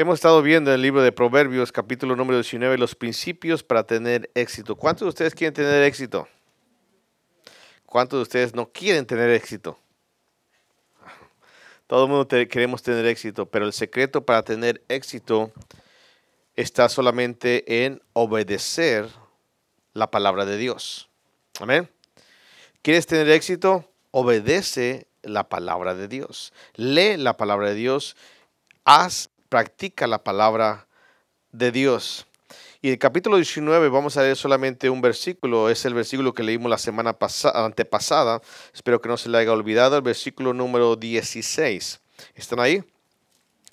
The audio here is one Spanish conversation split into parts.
Hemos estado viendo en el libro de Proverbios, capítulo número 19, los principios para tener éxito. ¿Cuántos de ustedes quieren tener éxito? ¿Cuántos de ustedes no quieren tener éxito? Todo el mundo queremos tener éxito, pero el secreto para tener éxito está solamente en obedecer la palabra de Dios. Amén. ¿Quieres tener éxito? Obedece la palabra de Dios. Lee la palabra de Dios. Haz practica la palabra de Dios. Y el capítulo 19 vamos a leer solamente un versículo, es el versículo que leímos la semana pasada, antepasada, espero que no se le haya olvidado, el versículo número 16. ¿Están ahí?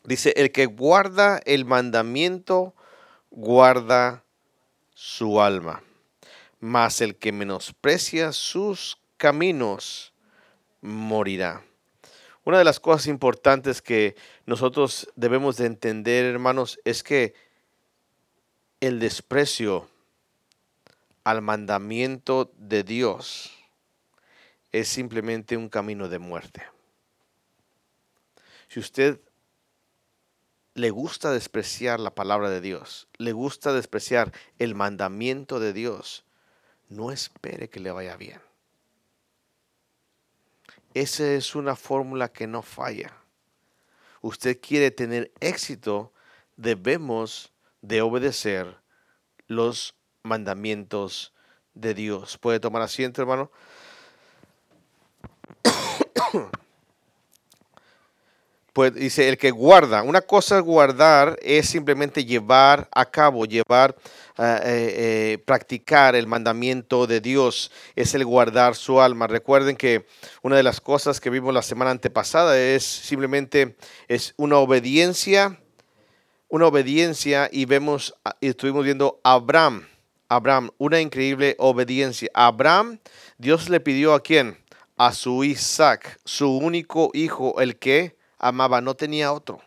Dice, el que guarda el mandamiento, guarda su alma, mas el que menosprecia sus caminos, morirá. Una de las cosas importantes que nosotros debemos de entender, hermanos, es que el desprecio al mandamiento de Dios es simplemente un camino de muerte. Si usted le gusta despreciar la palabra de Dios, le gusta despreciar el mandamiento de Dios, no espere que le vaya bien. Esa es una fórmula que no falla. Usted quiere tener éxito, debemos de obedecer los mandamientos de Dios. ¿Puede tomar asiento, hermano? Pues dice el que guarda. Una cosa guardar es simplemente llevar a cabo, llevar, uh, eh, practicar el mandamiento de Dios. Es el guardar su alma. Recuerden que una de las cosas que vimos la semana antepasada es simplemente es una obediencia, una obediencia y vemos y estuvimos viendo Abraham. Abraham, una increíble obediencia. Abraham, Dios le pidió a quién? A su Isaac, su único hijo, el que amaba, no tenía otro.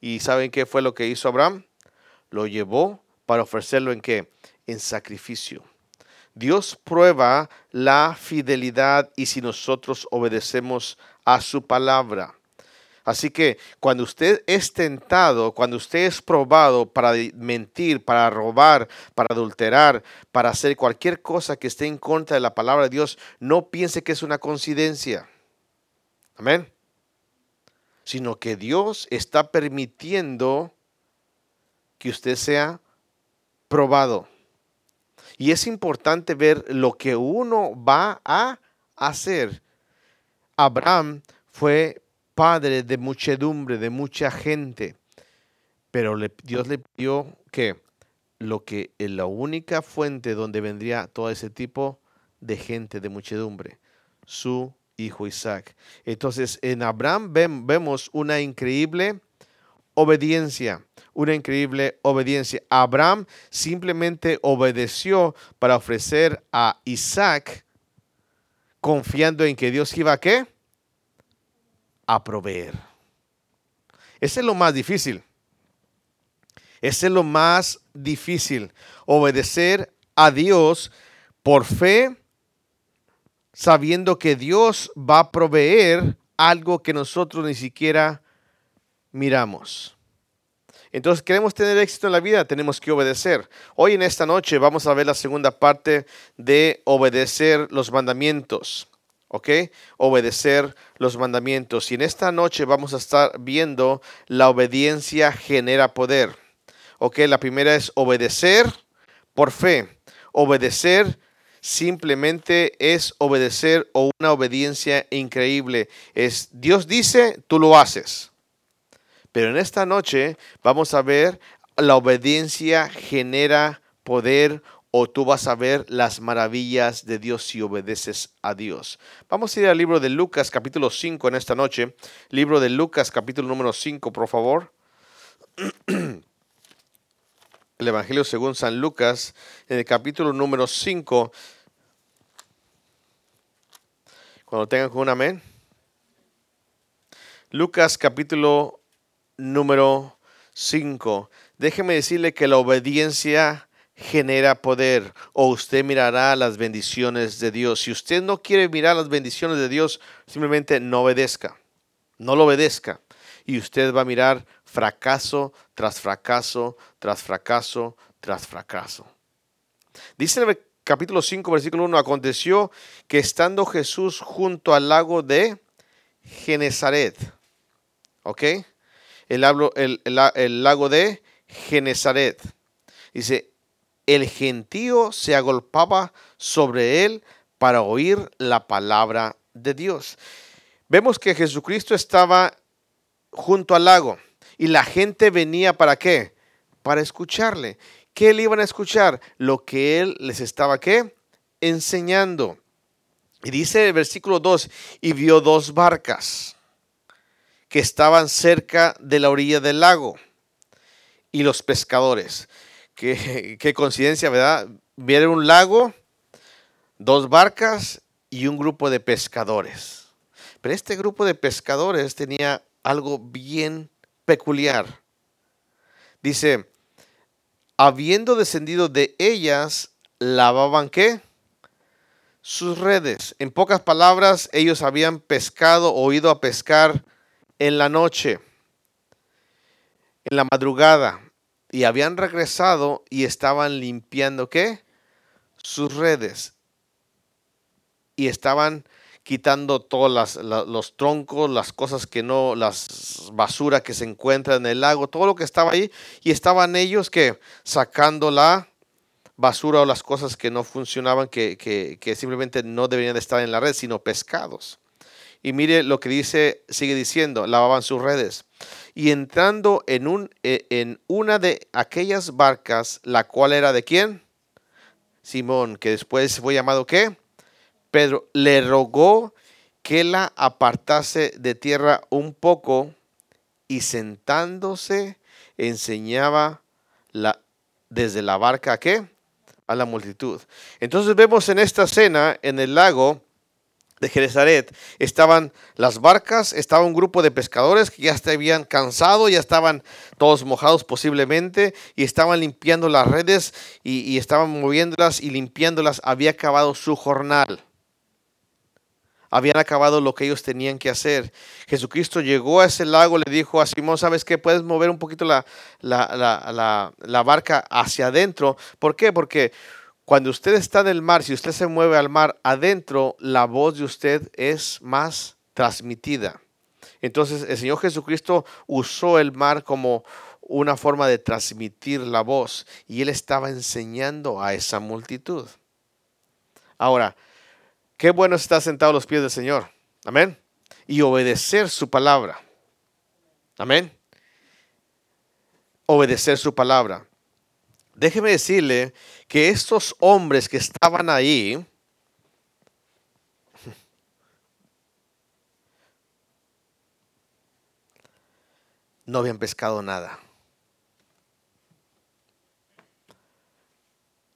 ¿Y saben qué fue lo que hizo Abraham? Lo llevó para ofrecerlo en qué? En sacrificio. Dios prueba la fidelidad y si nosotros obedecemos a su palabra. Así que cuando usted es tentado, cuando usted es probado para mentir, para robar, para adulterar, para hacer cualquier cosa que esté en contra de la palabra de Dios, no piense que es una coincidencia. Amén sino que Dios está permitiendo que usted sea probado. Y es importante ver lo que uno va a hacer. Abraham fue padre de muchedumbre, de mucha gente, pero Dios le pidió que lo que es la única fuente donde vendría todo ese tipo de gente, de muchedumbre, su hijo Isaac. Entonces, en Abraham vemos una increíble obediencia, una increíble obediencia. Abraham simplemente obedeció para ofrecer a Isaac, confiando en que Dios iba a qué? A proveer. Ese es lo más difícil. Ese es lo más difícil. Obedecer a Dios por fe sabiendo que Dios va a proveer algo que nosotros ni siquiera miramos. Entonces, queremos tener éxito en la vida, tenemos que obedecer. Hoy en esta noche vamos a ver la segunda parte de obedecer los mandamientos. ¿Ok? Obedecer los mandamientos. Y en esta noche vamos a estar viendo la obediencia genera poder. ¿Ok? La primera es obedecer por fe. Obedecer simplemente es obedecer o una obediencia increíble. Es Dios dice, tú lo haces. Pero en esta noche vamos a ver la obediencia genera poder o tú vas a ver las maravillas de Dios si obedeces a Dios. Vamos a ir al libro de Lucas capítulo 5 en esta noche. Libro de Lucas capítulo número 5, por favor. el Evangelio según San Lucas, en el capítulo número 5. Cuando tengan un amén. Lucas capítulo número 5. Déjeme decirle que la obediencia genera poder o usted mirará las bendiciones de Dios. Si usted no quiere mirar las bendiciones de Dios, simplemente no obedezca. No lo obedezca. Y usted va a mirar fracaso tras fracaso, tras fracaso, tras fracaso. Dice capítulo 5, versículo 1, aconteció que estando Jesús junto al lago de Genezaret, ¿ok? El, lago de Genezaret. Dice, el gentío se agolpaba sobre él para oír la palabra de Dios. Vemos que Jesucristo estaba junto al lago y la gente venía para qué? Para escucharle. ¿Qué le iban a escuchar? Lo que él les estaba qué? Enseñando. Y dice el versículo 2, y vio dos barcas que estaban cerca de la orilla del lago y los pescadores Qué, coincidencia, ¿verdad? Vieron un lago, dos barcas y un grupo de pescadores. Pero este grupo de pescadores tenía algo bien peculiar. Dice, habiendo descendido de ellas, lavaban qué? Sus redes. En pocas palabras, ellos habían pescado o ido a pescar en la noche, en la madrugada y habían regresado y estaban limpiando qué? Sus redes. Y estaban quitando todos los troncos, las cosas que no, las basura que se encuentra en el lago, todo lo que estaba ahí. Y estaban ellos que sacando la basura o las cosas que no funcionaban, que, que simplemente no deberían de estar en la red, sino pescados. Y mire lo que dice, sigue diciendo, lavaban sus redes y entrando en, un, e, en una de aquellas barcas, la cual era de quién? Simón, que después fue llamado qué? Pedro, le rogó que la apartase de tierra un poco y sentándose enseñaba la, desde la barca a qué? A la multitud. Entonces vemos en esta escena en el lago de Genezaret estaban las barcas, estaba un grupo de pescadores que ya se habían cansado, ya estaban todos mojados posiblemente y estaban limpiando las redes y estaban moviéndolas y limpiándolas. Había acabado su jornal. Habían acabado lo que ellos tenían que hacer. Jesucristo llegó a ese lago, le dijo a Simón, ¿sabes qué? Puedes mover un poquito la, la, la, la barca hacia adentro. ¿Por qué? Porque cuando usted está en el mar, si usted se mueve al mar adentro, la voz de usted es más transmitida. Entonces el Señor Jesucristo usó el mar como una forma de transmitir la voz y él estaba enseñando a esa multitud. Ahora, qué bueno estar sentado a los pies del Señor. Amén. Y obedecer su palabra. Amén. Obedecer su palabra. Déjeme decirle que estos hombres que estaban ahí, no habían pescado nada.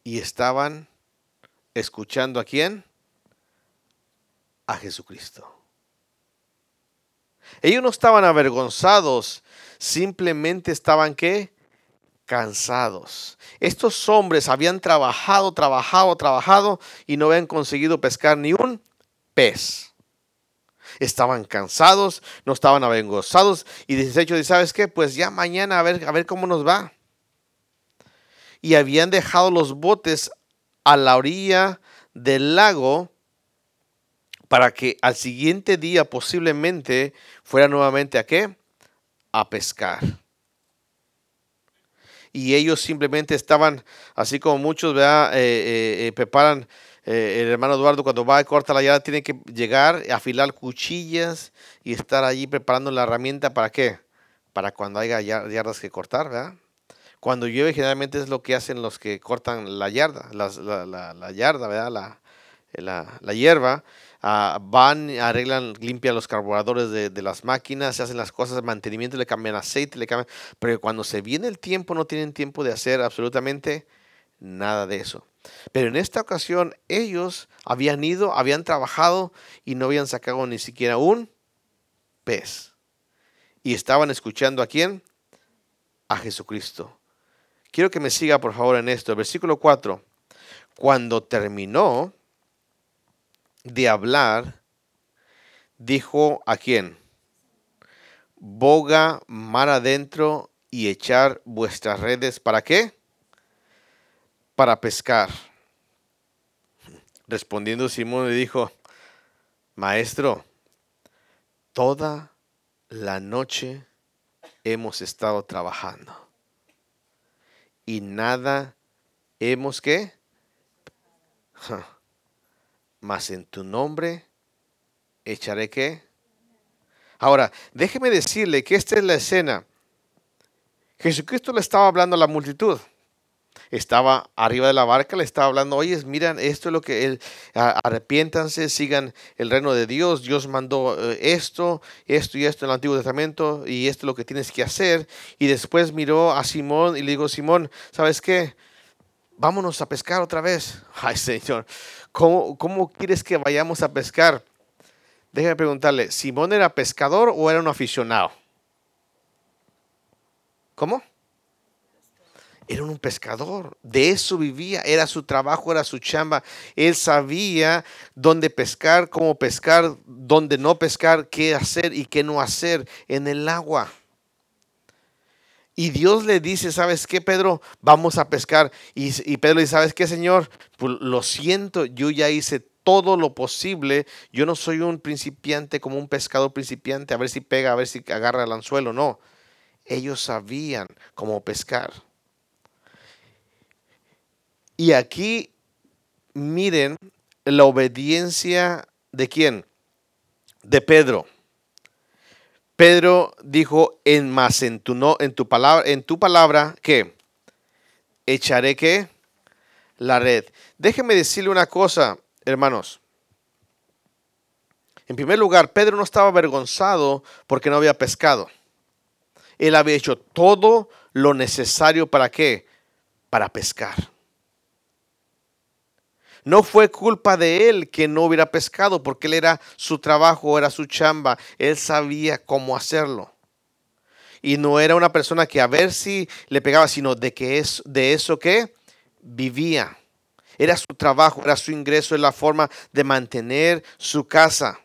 Y estaban escuchando a quién? A Jesucristo. Ellos no estaban avergonzados, simplemente estaban qué? cansados. Estos hombres habían trabajado, trabajado, trabajado y no habían conseguido pescar ni un pez. Estaban cansados, no estaban avergonzados y deshecho de, ¿sabes qué? Pues ya mañana a ver, a ver cómo nos va. Y habían dejado los botes a la orilla del lago para que al siguiente día posiblemente fuera nuevamente a qué? A pescar y ellos simplemente estaban, así como muchos, ¿verdad? Eh, eh, eh, preparan, el hermano Eduardo cuando va y corta la yarda tiene que llegar, afilar cuchillas y estar allí preparando la herramienta para qué? Para cuando haya yardas que cortar, ¿verdad? Cuando llueve generalmente es lo que hacen los que cortan la yarda, la, la, la, ¿verdad? La, la hierba Van, arreglan, limpian los carburadores de, las máquinas, se hacen las cosas de mantenimiento, le cambian aceite, le cambian, pero cuando se viene el tiempo no tienen tiempo de hacer absolutamente nada de eso. Pero en esta ocasión ellos habían ido, habían trabajado y no habían sacado ni siquiera un pez. Y estaban escuchando a quién? A Jesucristo. Quiero que me siga por favor en esto. Versículo 4. Cuando terminó, de hablar, dijo a quién? boga mar adentro y echar vuestras redes. ¿Para qué? Para pescar. Respondiendo Simón le dijo, Maestro, toda la noche hemos estado trabajando y nada hemos que, mas en tu nombre echaré que. Ahora, déjeme decirle que esta es la escena. Jesucristo le estaba hablando a la multitud estaba arriba de la barca, le estaba hablando, oye, miran, esto es lo que él, arrepiéntanse, sigan el reino de Dios, Dios mandó eh, esto, esto y esto en el Antiguo Testamento, y esto es lo que tienes que hacer. Y después miró a Simón y le dijo, Simón, ¿sabes qué? Vámonos a pescar otra vez. Ay, Señor, ¿cómo, cómo quieres que vayamos a pescar? Déjame preguntarle, ¿Simón era pescador o era un aficionado? ¿Cómo? era un pescador, de eso vivía, era su trabajo, era su chamba. Él sabía dónde pescar, cómo pescar, dónde no pescar, qué hacer y qué no hacer en el agua. Y Dios le dice, ¿sabes qué, Pedro? Vamos a pescar. Y, Pedro dice, ¿sabes qué, Señor? Pues lo siento, yo ya hice todo lo posible. Yo no soy un principiante como un pescador principiante, a ver si pega, a ver si agarra el anzuelo. No, ellos sabían cómo pescar. Y aquí miren la obediencia de quién? De Pedro. Pedro dijo en más en tu no en tu palabra en tu palabra que echaré que la red. Déjeme decirle una cosa, hermanos. En primer lugar, Pedro no estaba avergonzado porque no había pescado. Él había hecho todo lo necesario para qué? Para pescar. No fue culpa de él que no hubiera pescado, porque él era su trabajo, era su chamba, él sabía cómo hacerlo. Y no era una persona que a ver si le pegaba, sino de que es de eso que vivía. Era su trabajo, era su ingreso, era la forma de mantener su casa.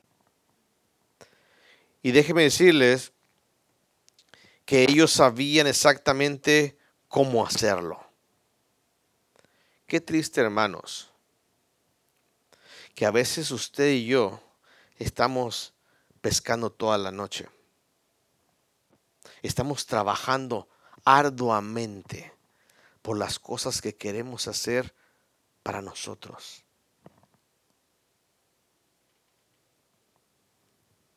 Y déjenme decirles que ellos sabían exactamente cómo hacerlo. Qué triste, hermanos que a veces usted y yo estamos pescando toda la noche. Estamos trabajando arduamente por las cosas que queremos hacer para nosotros.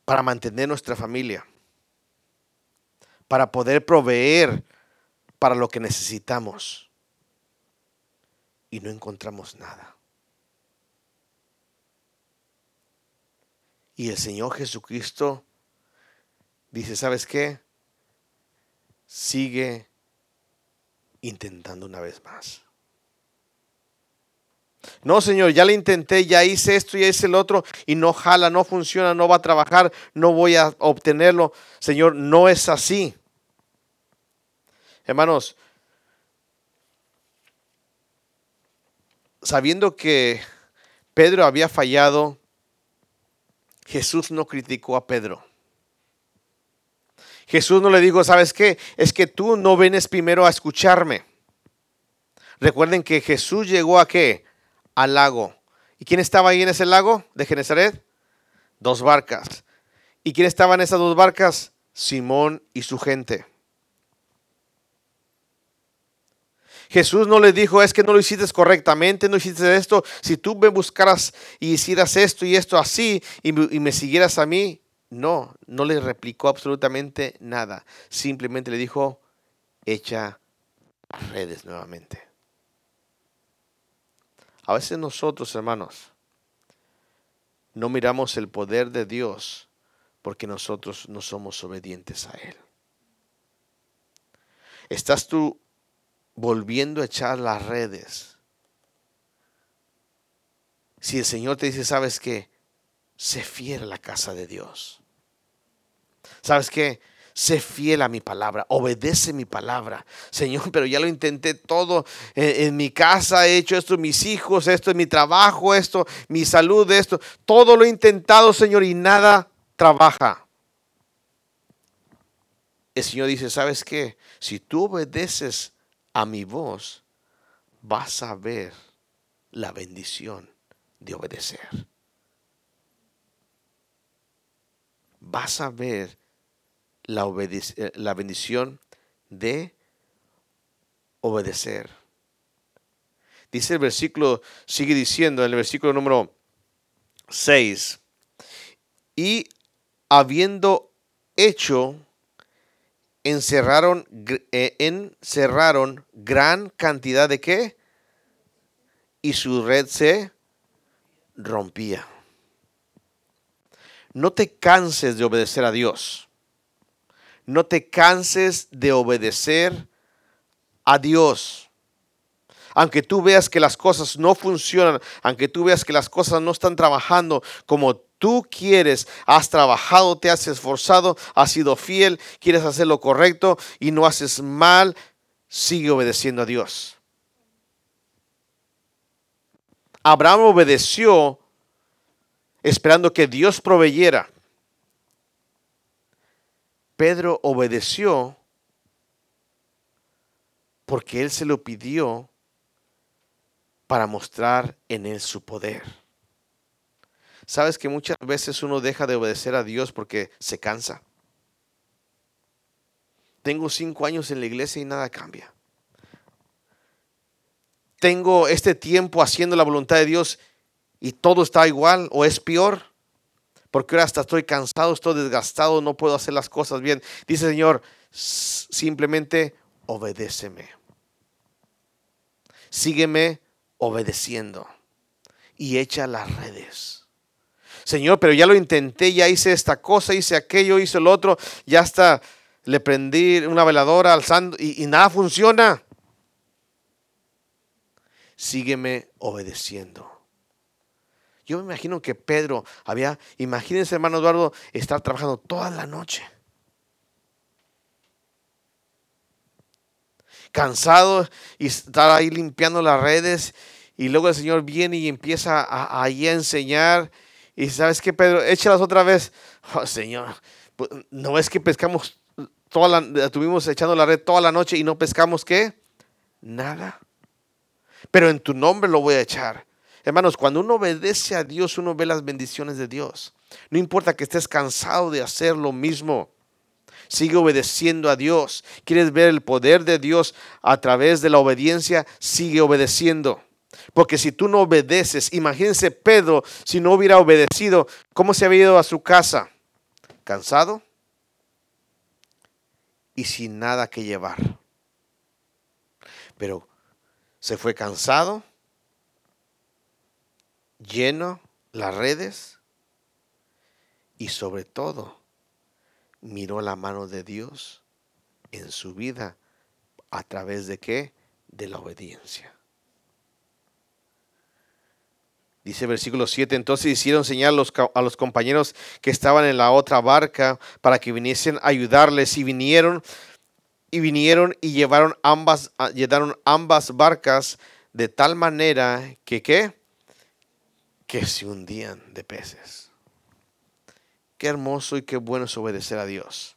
Para mantener nuestra familia. Para poder proveer para lo que necesitamos. Y no encontramos nada. Y el Señor Jesucristo dice, ¿sabes qué? Sigue intentando una vez más. No, Señor, ya le intenté, ya hice esto, ya hice el otro y no jala, no funciona, no va a trabajar, no voy a obtenerlo. Señor, no es así. Hermanos, sabiendo que Pedro había fallado, Jesús no criticó a Pedro. Jesús no le dijo, ¿sabes qué? Es que tú no vienes primero a escucharme. Recuerden que Jesús llegó a qué? Al lago. ¿Y quién estaba ahí en ese lago de Genezaret? Dos barcas. ¿Y quién estaba en esas dos barcas? Simón y su gente. Jesús no le dijo, es que no lo hiciste correctamente, no hiciste esto. Si tú me buscaras y hicieras esto y esto así y me, siguieras a mí, no, no le replicó absolutamente nada. Simplemente le dijo, echa redes nuevamente. A veces nosotros, hermanos, no miramos el poder de Dios porque nosotros no somos obedientes a Él. ¿Estás tú volviendo a echar las redes. Si el Señor te dice, ¿sabes qué? Sé fiel a la casa de Dios. ¿Sabes qué? Sé fiel a mi palabra, obedece mi palabra. Señor, pero ya lo intenté todo. En, mi casa he hecho esto, mis hijos, esto, en mi trabajo, esto, mi salud, esto. Todo lo he intentado, Señor, y nada trabaja. el Señor dice, ¿sabes qué? Si tú obedeces a mi voz, vas a ver la bendición de obedecer. Vas a ver la, eh, la bendición de obedecer. Dice el versículo, sigue diciendo en el versículo número 6, y habiendo hecho, encerraron, eh, encerraron gran cantidad de qué? Y su red se rompía. No te canses de obedecer a Dios. No te canses de obedecer a Dios. Aunque tú veas que las cosas no funcionan, aunque tú veas que las cosas no están trabajando como tú quieres, has trabajado, te has esforzado, has sido fiel, quieres hacer lo correcto y no haces mal, sigue obedeciendo a Dios. Abraham obedeció esperando que Dios proveyera. Pedro obedeció porque él se lo pidió para mostrar en él su poder. ¿Sabes que muchas veces uno deja de obedecer a Dios porque se cansa? Tengo cinco años en la iglesia y nada cambia. Tengo este tiempo haciendo la voluntad de Dios y todo está igual o es peor. Porque ahora hasta estoy cansado, estoy desgastado, no puedo hacer las cosas bien. Dice Señor, simplemente obedéceme. Sígueme obedeciendo y echa las redes. Señor, pero ya lo intenté, ya hice esta cosa, hice aquello, hice el otro, ya hasta le prendí una veladora al santo y, nada funciona. Sígueme obedeciendo. Yo me imagino que Pedro había, imagínense hermano Eduardo, estar trabajando toda la noche. cansado y estar ahí limpiando las redes. Y luego el Señor viene y empieza a, ahí a enseñar. Y sabes que Pedro, échalas otra vez. Oh, Señor, pues, no es que pescamos toda la, estuvimos echando la red toda la noche y no pescamos qué? Nada. Pero en tu nombre lo voy a echar. Hermanos, cuando uno obedece a Dios, uno ve las bendiciones de Dios. No importa que estés cansado de hacer lo mismo. Sigue obedeciendo a Dios. ¿Quieres ver el poder de Dios a través de la obediencia? Sigue obedeciendo. Porque si tú no obedeces, imagínense Pedro, si no hubiera obedecido, ¿cómo se había ido a su casa? Cansado y sin nada que llevar. Pero se fue cansado, lleno las redes y sobre todo miró la mano de Dios en su vida a través de qué? De la obediencia. Dice versículo 7, entonces hicieron señal a los, compañeros que estaban en la otra barca para que viniesen a ayudarles y vinieron y vinieron y llevaron ambas, llevaron ambas barcas de tal manera que qué? Que se hundían de peces. Qué hermoso y qué bueno es obedecer a Dios.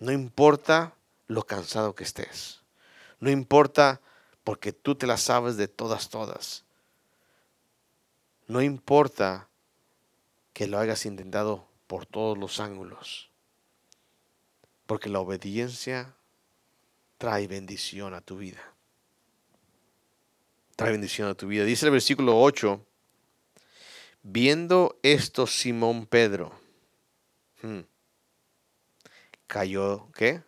No importa lo cansado que estés. No importa porque tú te la sabes de todas, todas. No importa que lo hayas intentado por todos los ángulos. Porque la obediencia trae bendición a tu vida. Trae bendición a tu vida. Dice el versículo 8 Viendo esto Simón Pedro hmm, cayó, ¿qué?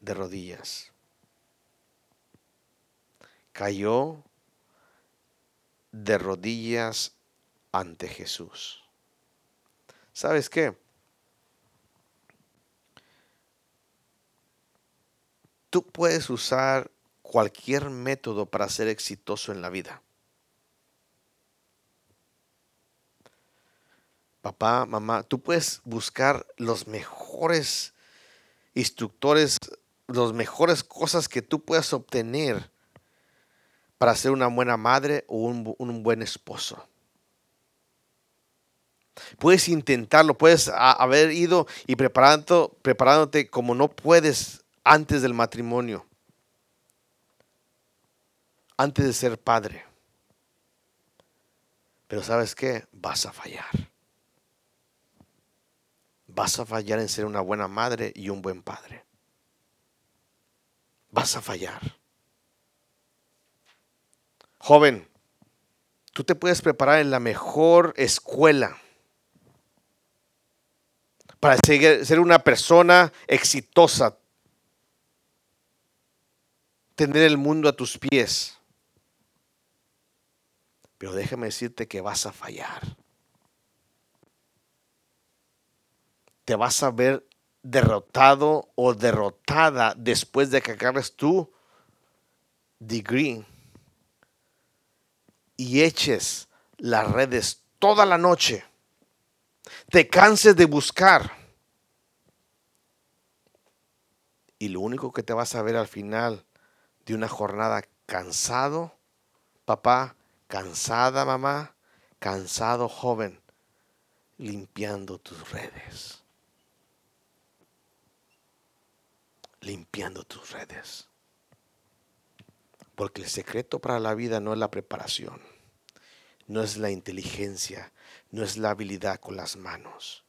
De rodillas. Cayó de rodillas ante Jesús. ¿Sabes qué? Tú puedes usar cualquier método para ser exitoso en la vida. papá, mamá, tú puedes buscar los mejores instructores, las mejores cosas que tú puedas obtener para ser una buena madre o un, buen esposo. Puedes intentarlo, puedes haber ido y preparando, preparándote como no puedes antes del matrimonio, antes de ser padre. Pero sabes qué? Vas a fallar. Vas a fallar en ser una buena madre y un buen padre. Vas a fallar. Joven, tú te puedes preparar en la mejor escuela para ser una persona exitosa, tener el mundo a tus pies. Pero déjame decirte que vas a fallar. Te vas a ver derrotado o derrotada después de que acabes tu degree y eches las redes toda la noche. Te canses de buscar. Y lo único que te vas a ver al final de una jornada cansado, papá, cansada mamá, cansado joven, limpiando tus redes. Limpiando tus redes. Porque el secreto para la vida no es la preparación, no es la inteligencia, no es la habilidad con las manos.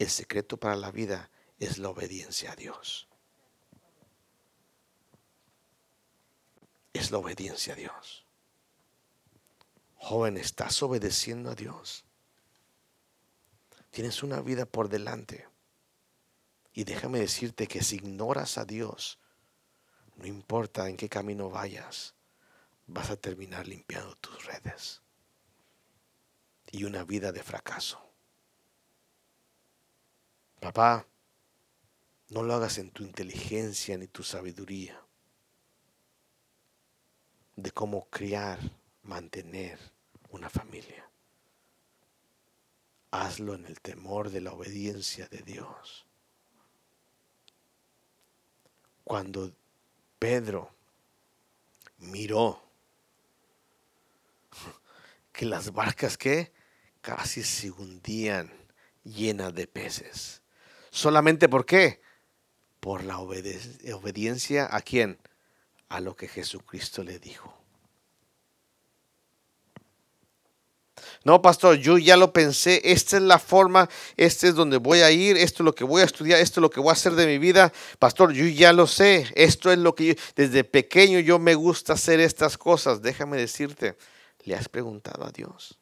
El secreto para la vida es la obediencia a Dios. Es la obediencia a Dios. Joven, ¿estás obedeciendo a Dios? Tienes una vida por delante. Y déjame decirte que si ignoras a Dios, no importa en qué camino vayas, vas a terminar limpiando tus redes. Y una vida de fracaso. Papá, no lo hagas en tu inteligencia ni tu sabiduría de cómo criar, mantener una familia. Hazlo en el temor de la obediencia de Dios. Cuando Pedro miró que las barcas que casi se hundían llenas de peces. ¿Solamente por qué? Por la obediencia a quién? A lo que Jesucristo le dijo. No, pastor, yo ya lo pensé, esta es la forma, este es donde voy a ir, esto es lo que voy a estudiar, esto es lo que voy a hacer de mi vida. Pastor, yo ya lo sé, esto es lo que yo, desde pequeño yo me gusta hacer estas cosas. Déjame decirte, ¿le has preguntado a Dios?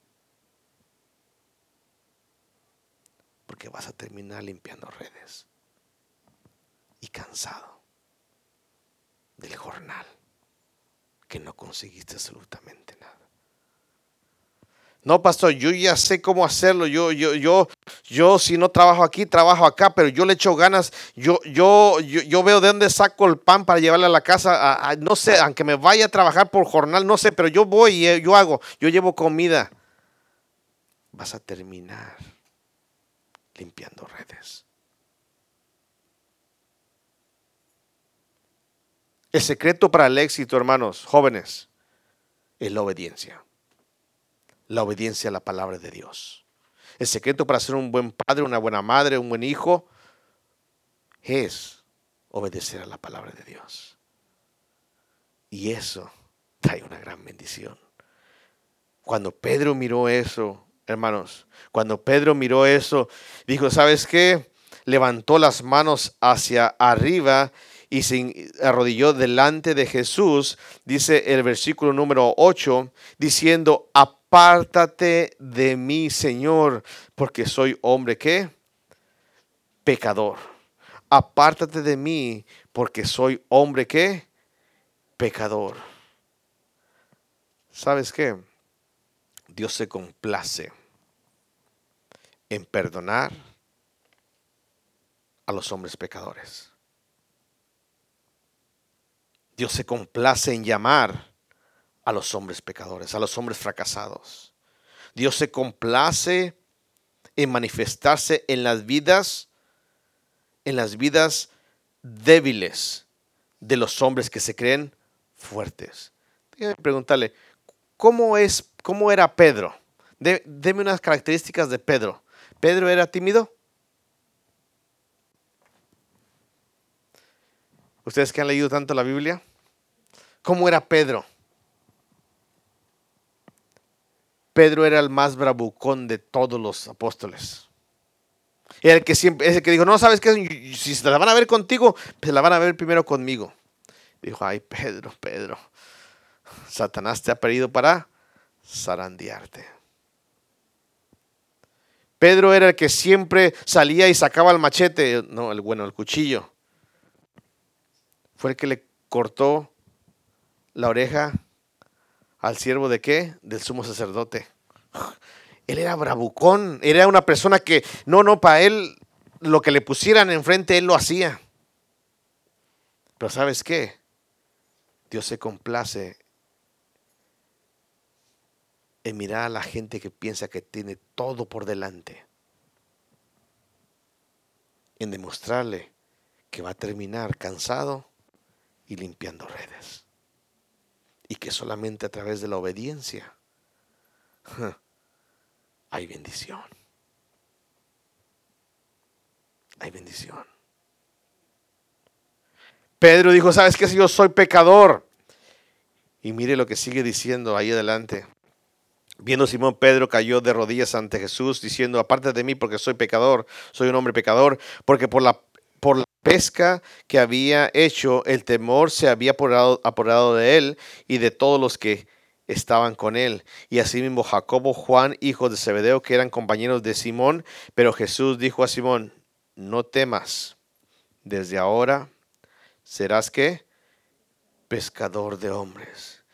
Porque vas a terminar limpiando redes y cansado del jornal que no conseguiste absolutamente nada. No, pastor, yo ya sé cómo hacerlo. Yo, yo, yo, yo, si no trabajo aquí, trabajo acá, pero yo le echo ganas. Yo, yo, yo, veo de dónde saco el pan para llevarle a la casa. no sé, aunque me vaya a trabajar por jornal, no sé, pero yo voy y eh, yo hago. Yo llevo comida. Vas a terminar limpiando redes. El secreto para el éxito, hermanos, jóvenes, es la obediencia la obediencia a la palabra de Dios. El secreto para ser un buen padre, una buena madre, un buen hijo, es obedecer a la palabra de Dios. Y eso trae una gran bendición. Cuando Pedro miró eso, hermanos, cuando Pedro miró eso, dijo, ¿sabes qué? Levantó las manos hacia arriba y se arrodilló delante de Jesús, dice el versículo número 8, diciendo, apártate de mí, Señor, porque soy hombre que pecador. Apártate de mí, porque soy hombre que pecador. ¿Sabes qué? Dios se complace en perdonar a los hombres pecadores. Dios se complace en llamar a los hombres pecadores, a los hombres fracasados. Dios se complace en manifestarse en las vidas, en las vidas débiles de los hombres que se creen fuertes. Déjame preguntarle, ¿cómo, es, ¿cómo era Pedro? deme unas características de Pedro. ¿Pedro era tímido? ¿Ustedes que han leído tanto la Biblia? ¿Cómo era Pedro? Pedro era el más bravucón de todos los apóstoles. Era el que siempre, ese que dijo, no, ¿sabes qué? Si se la van a ver contigo, pues la van a ver primero conmigo. Dijo, ay, Pedro, Pedro, Satanás te ha pedido para zarandearte. Pedro era el que siempre salía y sacaba el machete, no, el bueno, el cuchillo. Fue el que le cortó la oreja al siervo de qué? Del sumo sacerdote. Él era bravucón, era una persona que, no, no, para él lo que le pusieran enfrente, él lo hacía. Pero ¿sabes qué? Dios se complace en mirar a la gente que piensa que tiene todo por delante. En demostrarle que va a terminar cansado y limpiando redes y que solamente a través de la obediencia hay bendición. Hay bendición. Pedro dijo, ¿sabes qué? Si yo soy pecador. Y mire lo que sigue diciendo ahí adelante. Viendo Simón Pedro cayó de rodillas ante Jesús diciendo, aparte de mí porque soy pecador, soy un hombre pecador, porque por la, pesca que había hecho, el temor se había apoderado, de él y de todos los que estaban con él. Y asimismo Jacobo, Juan, hijo de Zebedeo, que eran compañeros de Simón. Pero Jesús dijo a Simón, no temas, desde ahora serás que pescador de hombres.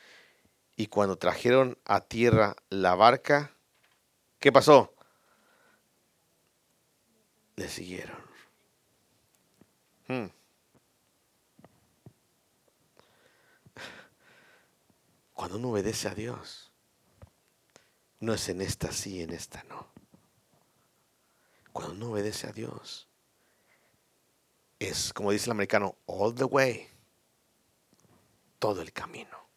Y cuando trajeron a tierra la barca, ¿qué pasó? Le siguieron. Hmm. Cuando uno obedece a Dios, no es en esta sí, en esta no. Cuando uno obedece a Dios, es como dice el americano, all the way, todo el camino.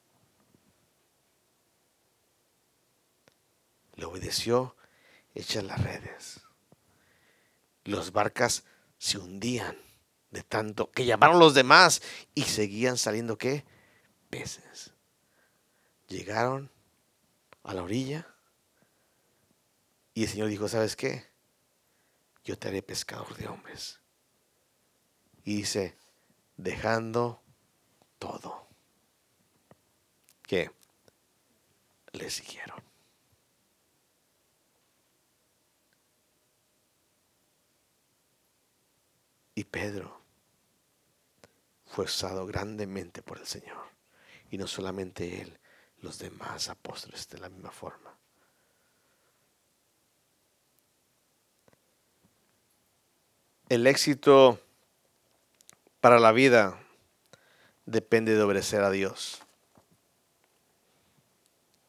Le obedeció, echa las redes. Los barcas se hundían de tanto que llamaron los demás y seguían saliendo qué? Peces. Llegaron a la orilla y el Señor dijo, ¿sabes qué? Yo te haré pescador de hombres. Y dice, dejando todo. que Le siguieron. Y Pedro fue usado grandemente por el Señor. Y no solamente él, los demás apóstoles de la misma forma. El éxito para la vida depende de obedecer a Dios.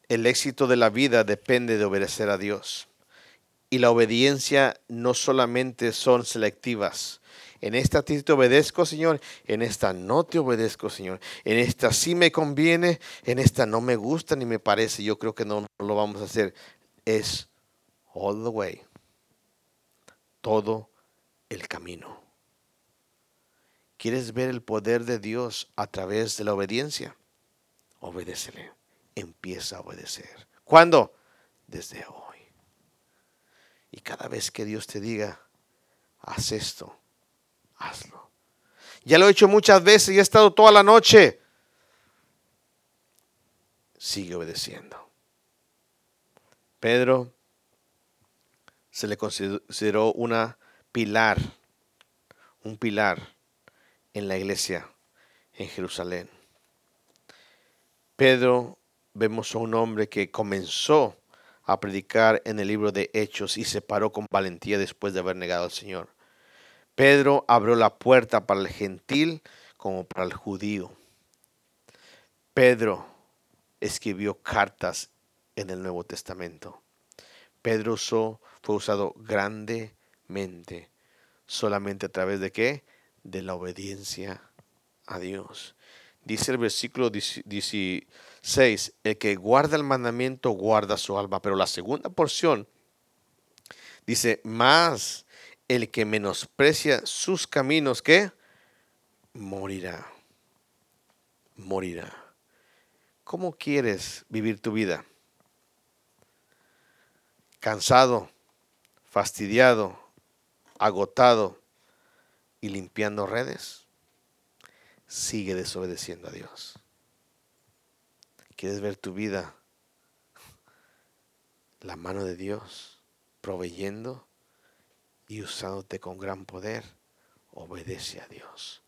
El éxito de la vida depende de obedecer a Dios. Y la obediencia no solamente son selectivas, en esta te obedezco, Señor. En esta no te obedezco, Señor. En esta sí me conviene. En esta no me gusta ni me parece. Yo creo que no, lo vamos a hacer. Es all the way. Todo el camino. ¿Quieres ver el poder de Dios a través de la obediencia? Obedécele. Empieza a obedecer. ¿Cuándo? Desde hoy. Y cada vez que Dios te diga, haz esto, hazlo. Ya lo he hecho muchas veces y he estado toda la noche. Sigue obedeciendo. Pedro se le consideró una pilar, un pilar en la iglesia en Jerusalén. Pedro vemos a un hombre que comenzó a predicar en el libro de Hechos y se paró con valentía después de haber negado al Señor. Pedro abrió la puerta para el gentil como para el judío. Pedro escribió cartas en el Nuevo Testamento. Pedro fue usado grandemente solamente a través de qué? De la obediencia a Dios. Dice el versículo 16, el que guarda el mandamiento guarda su alma. Pero la segunda porción dice, más el que menosprecia sus caminos, ¿qué? Morirá. Morirá. ¿Cómo quieres vivir tu vida? Cansado, fastidiado, agotado y limpiando redes, sigue desobedeciendo a Dios. ¿Quieres ver tu vida? La mano de Dios proveyendo y usándote con gran poder. Obedece a Dios.